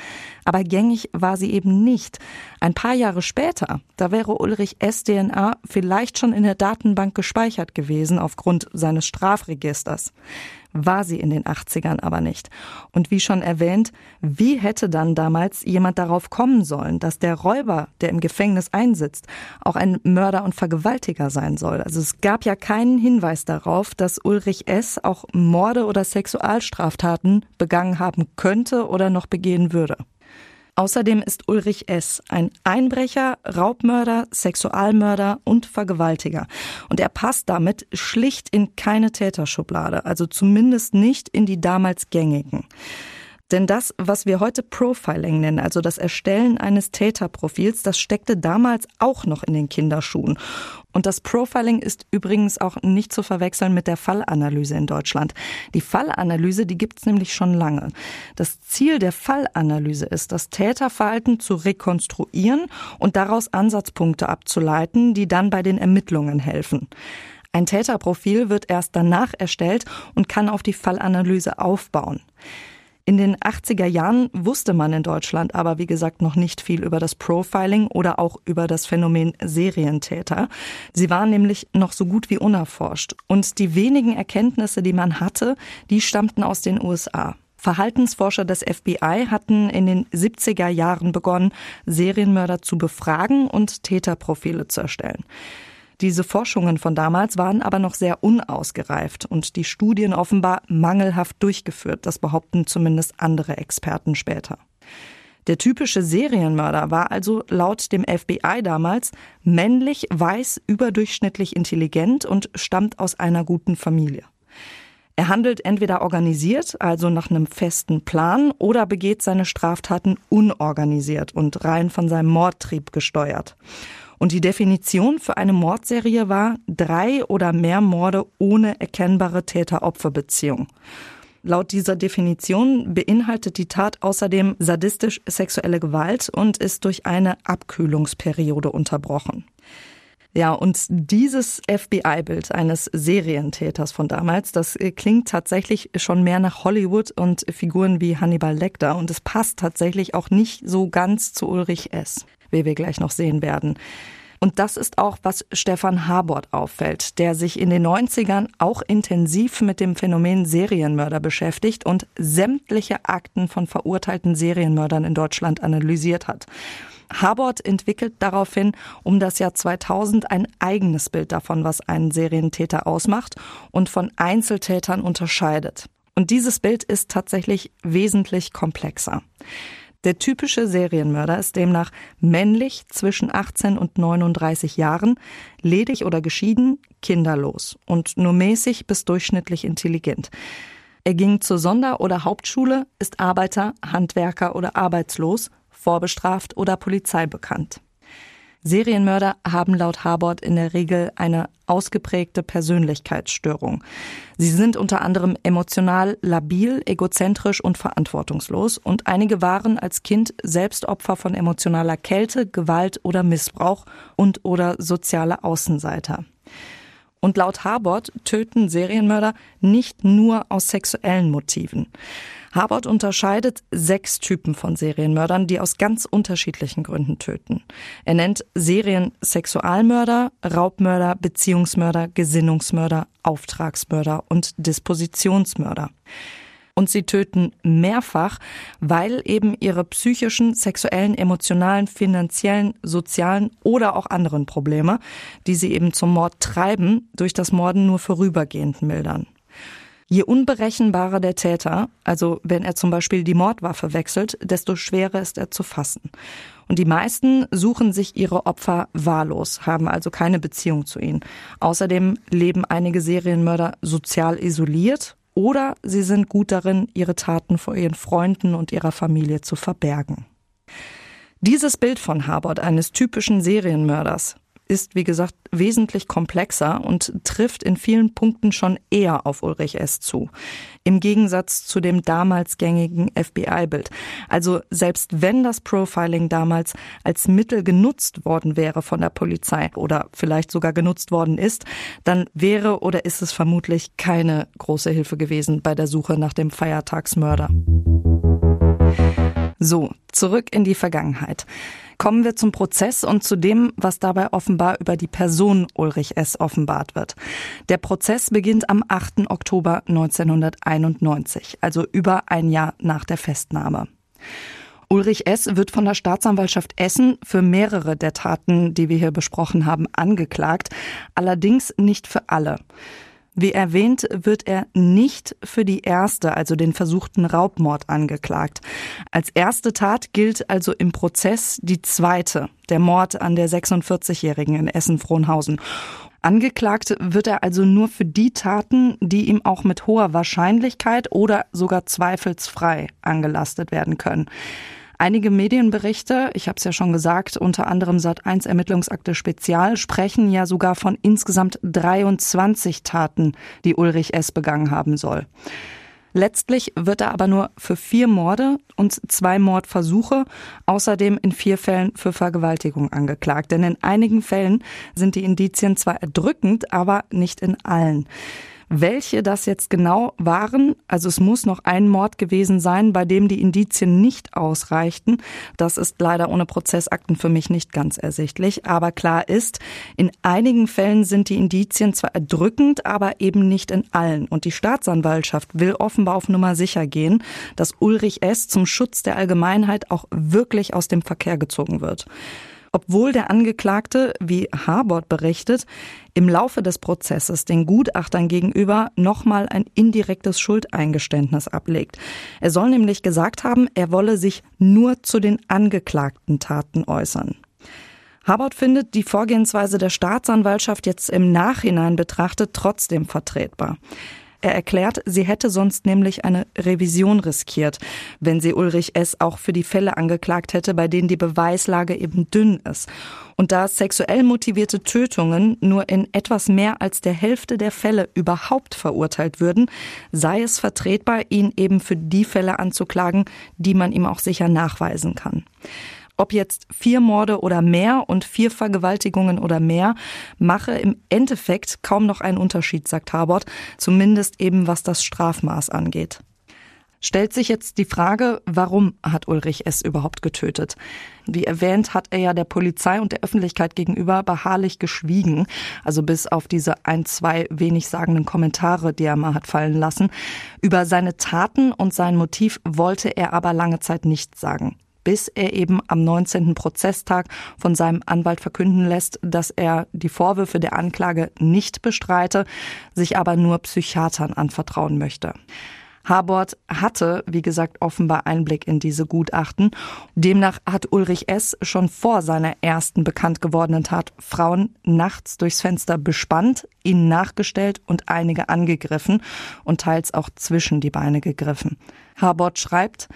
Aber gängig war sie eben nicht. Ein paar Jahre später, da wäre Ulrich S. DNA vielleicht schon in der Datenbank gespeichert gewesen aufgrund seines Strafregisters war sie in den 80ern aber nicht. Und wie schon erwähnt, wie hätte dann damals jemand darauf kommen sollen, dass der Räuber, der im Gefängnis einsitzt, auch ein Mörder und Vergewaltiger sein soll? Also es gab ja keinen Hinweis darauf, dass Ulrich S. auch Morde oder Sexualstraftaten begangen haben könnte oder noch begehen würde. Außerdem ist Ulrich S. ein Einbrecher, Raubmörder, Sexualmörder und Vergewaltiger. Und er passt damit schlicht in keine Täterschublade, also zumindest nicht in die damals gängigen. Denn das, was wir heute Profiling nennen, also das Erstellen eines Täterprofils, das steckte damals auch noch in den Kinderschuhen. Und das Profiling ist übrigens auch nicht zu verwechseln mit der Fallanalyse in Deutschland. Die Fallanalyse, die gibt's nämlich schon lange. Das Ziel der Fallanalyse ist, das Täterverhalten zu rekonstruieren und daraus Ansatzpunkte abzuleiten, die dann bei den Ermittlungen helfen. Ein Täterprofil wird erst danach erstellt und kann auf die Fallanalyse aufbauen. In den 80er Jahren wusste man in Deutschland aber, wie gesagt, noch nicht viel über das Profiling oder auch über das Phänomen Serientäter. Sie waren nämlich noch so gut wie unerforscht. Und die wenigen Erkenntnisse, die man hatte, die stammten aus den USA. Verhaltensforscher des FBI hatten in den 70er Jahren begonnen, Serienmörder zu befragen und Täterprofile zu erstellen. Diese Forschungen von damals waren aber noch sehr unausgereift und die Studien offenbar mangelhaft durchgeführt. Das behaupten zumindest andere Experten später. Der typische Serienmörder war also laut dem FBI damals männlich, weiß, überdurchschnittlich intelligent und stammt aus einer guten Familie. Er handelt entweder organisiert, also nach einem festen Plan, oder begeht seine Straftaten unorganisiert und rein von seinem Mordtrieb gesteuert. Und die Definition für eine Mordserie war drei oder mehr Morde ohne erkennbare Täter-Opfer-Beziehung. Laut dieser Definition beinhaltet die Tat außerdem sadistisch sexuelle Gewalt und ist durch eine Abkühlungsperiode unterbrochen. Ja, und dieses FBI-Bild eines Serientäters von damals, das klingt tatsächlich schon mehr nach Hollywood und Figuren wie Hannibal Lecter und es passt tatsächlich auch nicht so ganz zu Ulrich S wie wir gleich noch sehen werden. Und das ist auch, was Stefan Habort auffällt, der sich in den 90ern auch intensiv mit dem Phänomen Serienmörder beschäftigt und sämtliche Akten von verurteilten Serienmördern in Deutschland analysiert hat. Habort entwickelt daraufhin um das Jahr 2000 ein eigenes Bild davon, was einen Serientäter ausmacht und von Einzeltätern unterscheidet. Und dieses Bild ist tatsächlich wesentlich komplexer. Der typische Serienmörder ist demnach männlich zwischen 18 und 39 Jahren, ledig oder geschieden, kinderlos und nur mäßig bis durchschnittlich intelligent. Er ging zur Sonder- oder Hauptschule, ist Arbeiter, Handwerker oder arbeitslos, vorbestraft oder Polizei bekannt. Serienmörder haben laut Harbord in der Regel eine ausgeprägte Persönlichkeitsstörung. Sie sind unter anderem emotional labil, egozentrisch und verantwortungslos und einige waren als Kind selbst Opfer von emotionaler Kälte, Gewalt oder Missbrauch und oder soziale Außenseiter. Und laut Harbord töten Serienmörder nicht nur aus sexuellen Motiven. Harbord unterscheidet sechs Typen von Serienmördern, die aus ganz unterschiedlichen Gründen töten. Er nennt Seriensexualmörder, Raubmörder, Beziehungsmörder, Gesinnungsmörder, Auftragsmörder und Dispositionsmörder und sie töten mehrfach, weil eben ihre psychischen, sexuellen, emotionalen, finanziellen, sozialen oder auch anderen Probleme, die sie eben zum Mord treiben, durch das Morden nur vorübergehend mildern. Je unberechenbarer der Täter, also wenn er zum Beispiel die Mordwaffe wechselt, desto schwerer ist er zu fassen. Und die meisten suchen sich ihre Opfer wahllos, haben also keine Beziehung zu ihnen. Außerdem leben einige Serienmörder sozial isoliert oder sie sind gut darin, ihre Taten vor ihren Freunden und ihrer Familie zu verbergen. Dieses Bild von Harbord, eines typischen Serienmörders, ist, wie gesagt, wesentlich komplexer und trifft in vielen Punkten schon eher auf Ulrich S. zu. Im Gegensatz zu dem damals gängigen FBI-Bild. Also selbst wenn das Profiling damals als Mittel genutzt worden wäre von der Polizei oder vielleicht sogar genutzt worden ist, dann wäre oder ist es vermutlich keine große Hilfe gewesen bei der Suche nach dem Feiertagsmörder. So, zurück in die Vergangenheit. Kommen wir zum Prozess und zu dem, was dabei offenbar über die Person Ulrich S. offenbart wird. Der Prozess beginnt am 8. Oktober 1991, also über ein Jahr nach der Festnahme. Ulrich S. wird von der Staatsanwaltschaft Essen für mehrere der Taten, die wir hier besprochen haben, angeklagt, allerdings nicht für alle. Wie erwähnt, wird er nicht für die erste, also den versuchten Raubmord angeklagt. Als erste Tat gilt also im Prozess die zweite, der Mord an der 46-Jährigen in Essen-Frohnhausen. Angeklagt wird er also nur für die Taten, die ihm auch mit hoher Wahrscheinlichkeit oder sogar zweifelsfrei angelastet werden können. Einige Medienberichte, ich habe es ja schon gesagt, unter anderem Sat1 Ermittlungsakte Spezial, sprechen ja sogar von insgesamt 23 Taten, die Ulrich S. begangen haben soll. Letztlich wird er aber nur für vier Morde und zwei Mordversuche, außerdem in vier Fällen für Vergewaltigung angeklagt. Denn in einigen Fällen sind die Indizien zwar erdrückend, aber nicht in allen. Welche das jetzt genau waren, also es muss noch ein Mord gewesen sein, bei dem die Indizien nicht ausreichten. Das ist leider ohne Prozessakten für mich nicht ganz ersichtlich. Aber klar ist, in einigen Fällen sind die Indizien zwar erdrückend, aber eben nicht in allen. Und die Staatsanwaltschaft will offenbar auf Nummer sicher gehen, dass Ulrich S. zum Schutz der Allgemeinheit auch wirklich aus dem Verkehr gezogen wird obwohl der Angeklagte, wie Harbord berichtet, im Laufe des Prozesses den Gutachtern gegenüber nochmal ein indirektes Schuldeingeständnis ablegt. Er soll nämlich gesagt haben, er wolle sich nur zu den angeklagten Taten äußern. Harbord findet die Vorgehensweise der Staatsanwaltschaft jetzt im Nachhinein betrachtet trotzdem vertretbar. Er erklärt, sie hätte sonst nämlich eine Revision riskiert, wenn sie Ulrich S. auch für die Fälle angeklagt hätte, bei denen die Beweislage eben dünn ist. Und da sexuell motivierte Tötungen nur in etwas mehr als der Hälfte der Fälle überhaupt verurteilt würden, sei es vertretbar, ihn eben für die Fälle anzuklagen, die man ihm auch sicher nachweisen kann. Ob jetzt vier Morde oder mehr und vier Vergewaltigungen oder mehr, mache im Endeffekt kaum noch einen Unterschied, sagt Harbord, zumindest eben was das Strafmaß angeht. Stellt sich jetzt die Frage, warum hat Ulrich S. überhaupt getötet? Wie erwähnt, hat er ja der Polizei und der Öffentlichkeit gegenüber beharrlich geschwiegen, also bis auf diese ein, zwei wenig sagenden Kommentare, die er mal hat fallen lassen. Über seine Taten und sein Motiv wollte er aber lange Zeit nichts sagen bis er eben am 19. Prozesstag von seinem Anwalt verkünden lässt, dass er die Vorwürfe der Anklage nicht bestreite, sich aber nur Psychiatern anvertrauen möchte. Harbord hatte, wie gesagt, offenbar Einblick in diese Gutachten. Demnach hat Ulrich S. schon vor seiner ersten bekannt gewordenen Tat Frauen nachts durchs Fenster bespannt, ihnen nachgestellt und einige angegriffen und teils auch zwischen die Beine gegriffen. Harbord schreibt,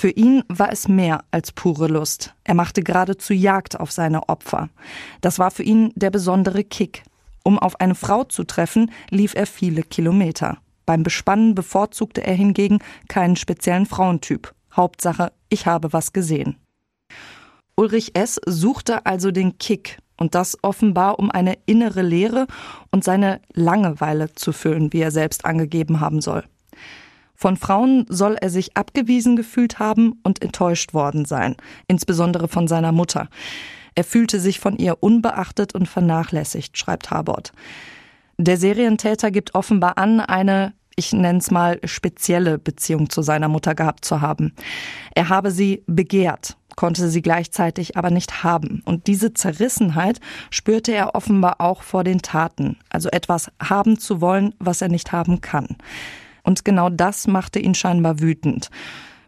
Für ihn war es mehr als pure Lust. Er machte geradezu Jagd auf seine Opfer. Das war für ihn der besondere Kick. Um auf eine Frau zu treffen, lief er viele Kilometer. Beim Bespannen bevorzugte er hingegen keinen speziellen Frauentyp. Hauptsache, ich habe was gesehen. Ulrich S. suchte also den Kick, und das offenbar um eine innere Leere und seine Langeweile zu füllen, wie er selbst angegeben haben soll. Von Frauen soll er sich abgewiesen gefühlt haben und enttäuscht worden sein, insbesondere von seiner Mutter. Er fühlte sich von ihr unbeachtet und vernachlässigt, schreibt Harbord. Der Serientäter gibt offenbar an, eine, ich nenne es mal, spezielle Beziehung zu seiner Mutter gehabt zu haben. Er habe sie begehrt, konnte sie gleichzeitig aber nicht haben. Und diese Zerrissenheit spürte er offenbar auch vor den Taten, also etwas haben zu wollen, was er nicht haben kann. Und genau das machte ihn scheinbar wütend.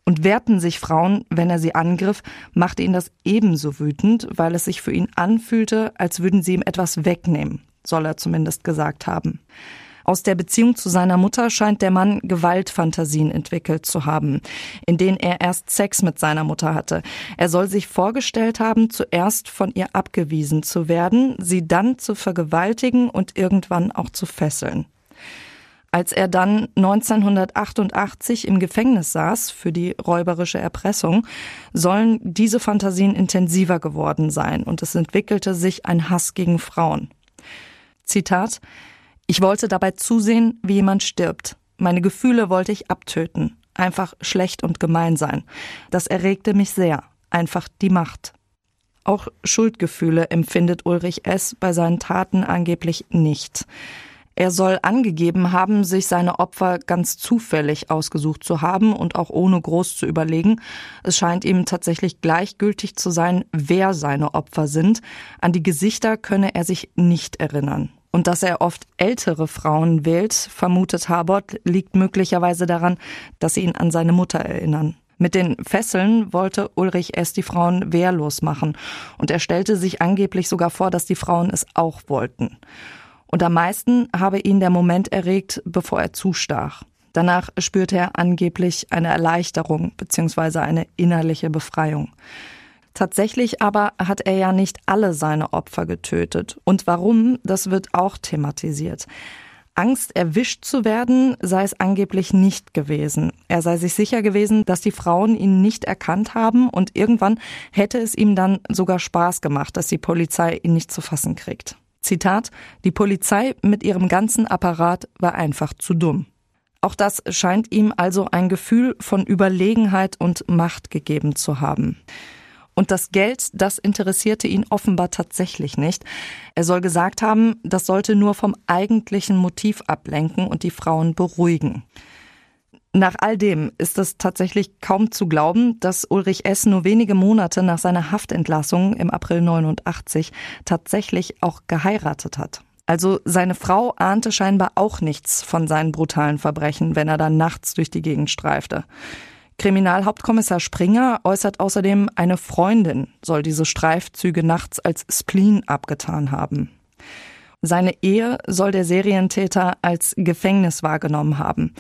Und wehrten sich Frauen, wenn er sie angriff, machte ihn das ebenso wütend, weil es sich für ihn anfühlte, als würden sie ihm etwas wegnehmen, soll er zumindest gesagt haben. Aus der Beziehung zu seiner Mutter scheint der Mann Gewaltfantasien entwickelt zu haben, in denen er erst Sex mit seiner Mutter hatte. Er soll sich vorgestellt haben, zuerst von ihr abgewiesen zu werden, sie dann zu vergewaltigen und irgendwann auch zu fesseln. Als er dann 1988 im Gefängnis saß für die räuberische Erpressung, sollen diese Fantasien intensiver geworden sein und es entwickelte sich ein Hass gegen Frauen. Zitat Ich wollte dabei zusehen, wie jemand stirbt. Meine Gefühle wollte ich abtöten. Einfach schlecht und gemein sein. Das erregte mich sehr. Einfach die Macht. Auch Schuldgefühle empfindet Ulrich S. bei seinen Taten angeblich nicht. Er soll angegeben haben, sich seine Opfer ganz zufällig ausgesucht zu haben und auch ohne groß zu überlegen. Es scheint ihm tatsächlich gleichgültig zu sein, wer seine Opfer sind. An die Gesichter könne er sich nicht erinnern. Und dass er oft ältere Frauen wählt, vermutet Harbord, liegt möglicherweise daran, dass sie ihn an seine Mutter erinnern. Mit den Fesseln wollte Ulrich S. die Frauen wehrlos machen und er stellte sich angeblich sogar vor, dass die Frauen es auch wollten. Und am meisten habe ihn der Moment erregt, bevor er zustach. Danach spürte er angeblich eine Erleichterung bzw. eine innerliche Befreiung. Tatsächlich aber hat er ja nicht alle seine Opfer getötet. Und warum, das wird auch thematisiert. Angst, erwischt zu werden, sei es angeblich nicht gewesen. Er sei sich sicher gewesen, dass die Frauen ihn nicht erkannt haben und irgendwann hätte es ihm dann sogar Spaß gemacht, dass die Polizei ihn nicht zu fassen kriegt. Zitat, die Polizei mit ihrem ganzen Apparat war einfach zu dumm. Auch das scheint ihm also ein Gefühl von Überlegenheit und Macht gegeben zu haben. Und das Geld, das interessierte ihn offenbar tatsächlich nicht. Er soll gesagt haben, das sollte nur vom eigentlichen Motiv ablenken und die Frauen beruhigen. Nach all dem ist es tatsächlich kaum zu glauben, dass Ulrich S. nur wenige Monate nach seiner Haftentlassung im April 89 tatsächlich auch geheiratet hat. Also seine Frau ahnte scheinbar auch nichts von seinen brutalen Verbrechen, wenn er dann nachts durch die Gegend streifte. Kriminalhauptkommissar Springer äußert außerdem, eine Freundin soll diese Streifzüge nachts als Spleen abgetan haben. Seine Ehe soll der Serientäter als Gefängnis wahrgenommen haben.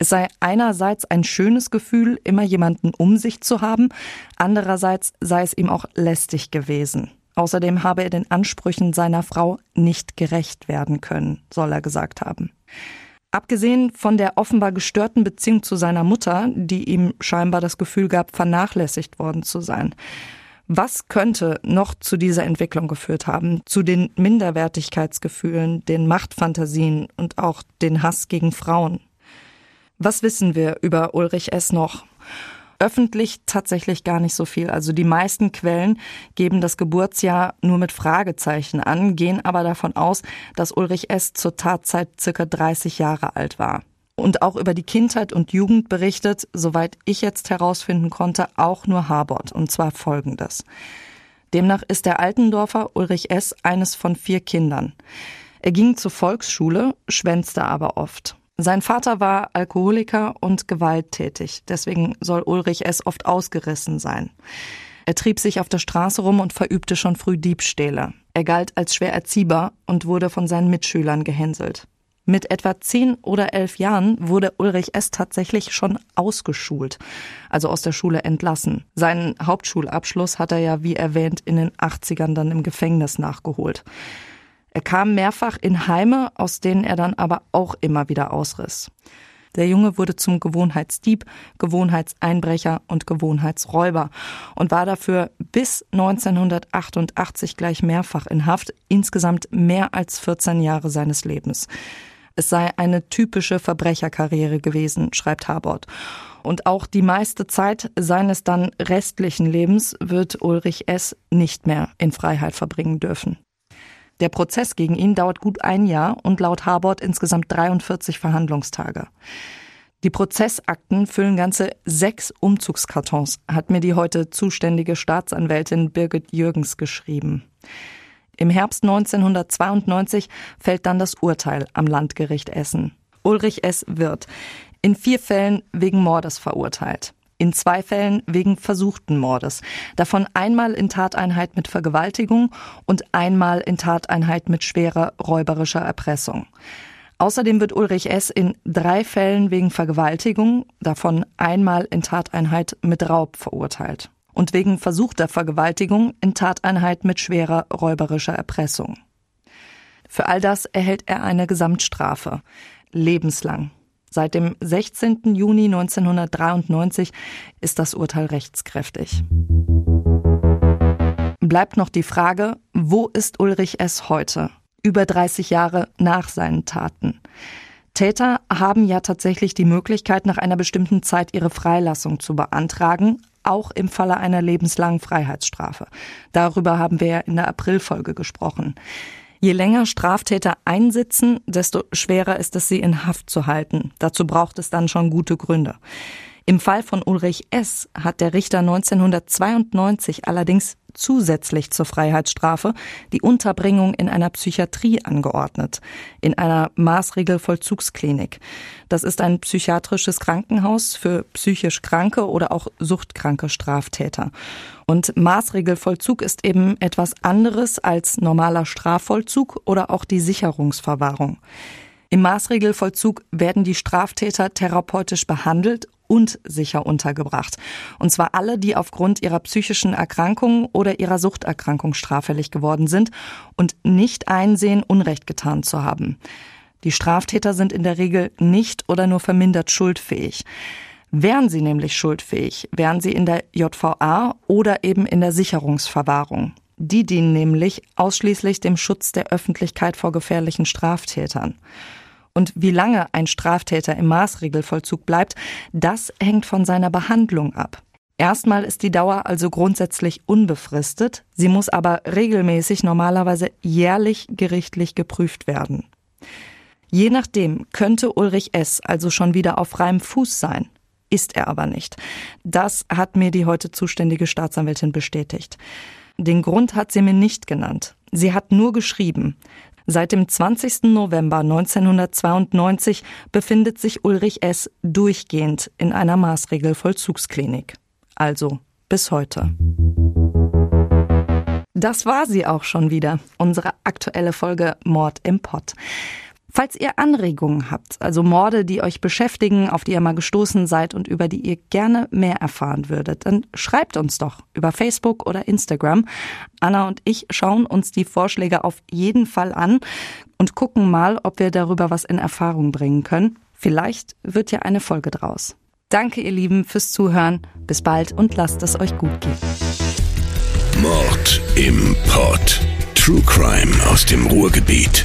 Es sei einerseits ein schönes Gefühl, immer jemanden um sich zu haben, andererseits sei es ihm auch lästig gewesen. Außerdem habe er den Ansprüchen seiner Frau nicht gerecht werden können, soll er gesagt haben. Abgesehen von der offenbar gestörten Beziehung zu seiner Mutter, die ihm scheinbar das Gefühl gab, vernachlässigt worden zu sein. Was könnte noch zu dieser Entwicklung geführt haben? Zu den Minderwertigkeitsgefühlen, den Machtfantasien und auch den Hass gegen Frauen? Was wissen wir über Ulrich S. noch? Öffentlich tatsächlich gar nicht so viel. Also die meisten Quellen geben das Geburtsjahr nur mit Fragezeichen an, gehen aber davon aus, dass Ulrich S. zur Tatzeit circa 30 Jahre alt war. Und auch über die Kindheit und Jugend berichtet, soweit ich jetzt herausfinden konnte, auch nur Harbord. Und zwar folgendes. Demnach ist der Altendorfer Ulrich S. eines von vier Kindern. Er ging zur Volksschule, schwänzte aber oft. Sein Vater war Alkoholiker und gewalttätig, deswegen soll Ulrich S. oft ausgerissen sein. Er trieb sich auf der Straße rum und verübte schon früh Diebstähle. Er galt als schwer erziehbar und wurde von seinen Mitschülern gehänselt. Mit etwa zehn oder elf Jahren wurde Ulrich S. tatsächlich schon ausgeschult, also aus der Schule entlassen. Seinen Hauptschulabschluss hat er ja, wie erwähnt, in den 80ern dann im Gefängnis nachgeholt. Er kam mehrfach in Heime, aus denen er dann aber auch immer wieder ausriss. Der Junge wurde zum Gewohnheitsdieb, Gewohnheitseinbrecher und Gewohnheitsräuber und war dafür bis 1988 gleich mehrfach in Haft, insgesamt mehr als 14 Jahre seines Lebens. Es sei eine typische Verbrecherkarriere gewesen, schreibt Habort. Und auch die meiste Zeit seines dann restlichen Lebens wird Ulrich S. nicht mehr in Freiheit verbringen dürfen. Der Prozess gegen ihn dauert gut ein Jahr und laut Harbord insgesamt 43 Verhandlungstage. Die Prozessakten füllen ganze sechs Umzugskartons, hat mir die heute zuständige Staatsanwältin Birgit Jürgens geschrieben. Im Herbst 1992 fällt dann das Urteil am Landgericht Essen. Ulrich S. wird in vier Fällen wegen Mordes verurteilt in zwei Fällen wegen versuchten Mordes. Davon einmal in Tateinheit mit Vergewaltigung und einmal in Tateinheit mit schwerer räuberischer Erpressung. Außerdem wird Ulrich S. in drei Fällen wegen Vergewaltigung, davon einmal in Tateinheit mit Raub verurteilt. Und wegen versuchter Vergewaltigung in Tateinheit mit schwerer räuberischer Erpressung. Für all das erhält er eine Gesamtstrafe. Lebenslang. Seit dem 16. Juni 1993 ist das Urteil rechtskräftig. Bleibt noch die Frage, wo ist Ulrich S. heute? Über 30 Jahre nach seinen Taten. Täter haben ja tatsächlich die Möglichkeit, nach einer bestimmten Zeit ihre Freilassung zu beantragen, auch im Falle einer lebenslangen Freiheitsstrafe. Darüber haben wir ja in der Aprilfolge gesprochen. Je länger Straftäter einsitzen, desto schwerer ist es, sie in Haft zu halten. Dazu braucht es dann schon gute Gründe. Im Fall von Ulrich S. hat der Richter 1992 allerdings zusätzlich zur Freiheitsstrafe die Unterbringung in einer Psychiatrie angeordnet, in einer Maßregelvollzugsklinik. Das ist ein psychiatrisches Krankenhaus für psychisch kranke oder auch suchtkranke Straftäter. Und Maßregelvollzug ist eben etwas anderes als normaler Strafvollzug oder auch die Sicherungsverwahrung. Im Maßregelvollzug werden die Straftäter therapeutisch behandelt und sicher untergebracht. Und zwar alle, die aufgrund ihrer psychischen Erkrankung oder ihrer Suchterkrankung straffällig geworden sind und nicht einsehen, Unrecht getan zu haben. Die Straftäter sind in der Regel nicht oder nur vermindert schuldfähig. Wären sie nämlich schuldfähig, wären sie in der JVA oder eben in der Sicherungsverwahrung. Die dienen nämlich ausschließlich dem Schutz der Öffentlichkeit vor gefährlichen Straftätern. Und wie lange ein Straftäter im Maßregelvollzug bleibt, das hängt von seiner Behandlung ab. Erstmal ist die Dauer also grundsätzlich unbefristet, sie muss aber regelmäßig normalerweise jährlich gerichtlich geprüft werden. Je nachdem könnte Ulrich S. also schon wieder auf freiem Fuß sein, ist er aber nicht. Das hat mir die heute zuständige Staatsanwältin bestätigt. Den Grund hat sie mir nicht genannt. Sie hat nur geschrieben, Seit dem 20. November 1992 befindet sich Ulrich S. durchgehend in einer Maßregelvollzugsklinik. Also bis heute. Das war sie auch schon wieder, unsere aktuelle Folge Mord im Pott. Falls ihr Anregungen habt, also Morde, die euch beschäftigen, auf die ihr mal gestoßen seid und über die ihr gerne mehr erfahren würdet, dann schreibt uns doch über Facebook oder Instagram. Anna und ich schauen uns die Vorschläge auf jeden Fall an und gucken mal, ob wir darüber was in Erfahrung bringen können. Vielleicht wird ja eine Folge draus. Danke, ihr Lieben, fürs Zuhören. Bis bald und lasst es euch gut gehen. Mord im Pod. True Crime aus dem Ruhrgebiet.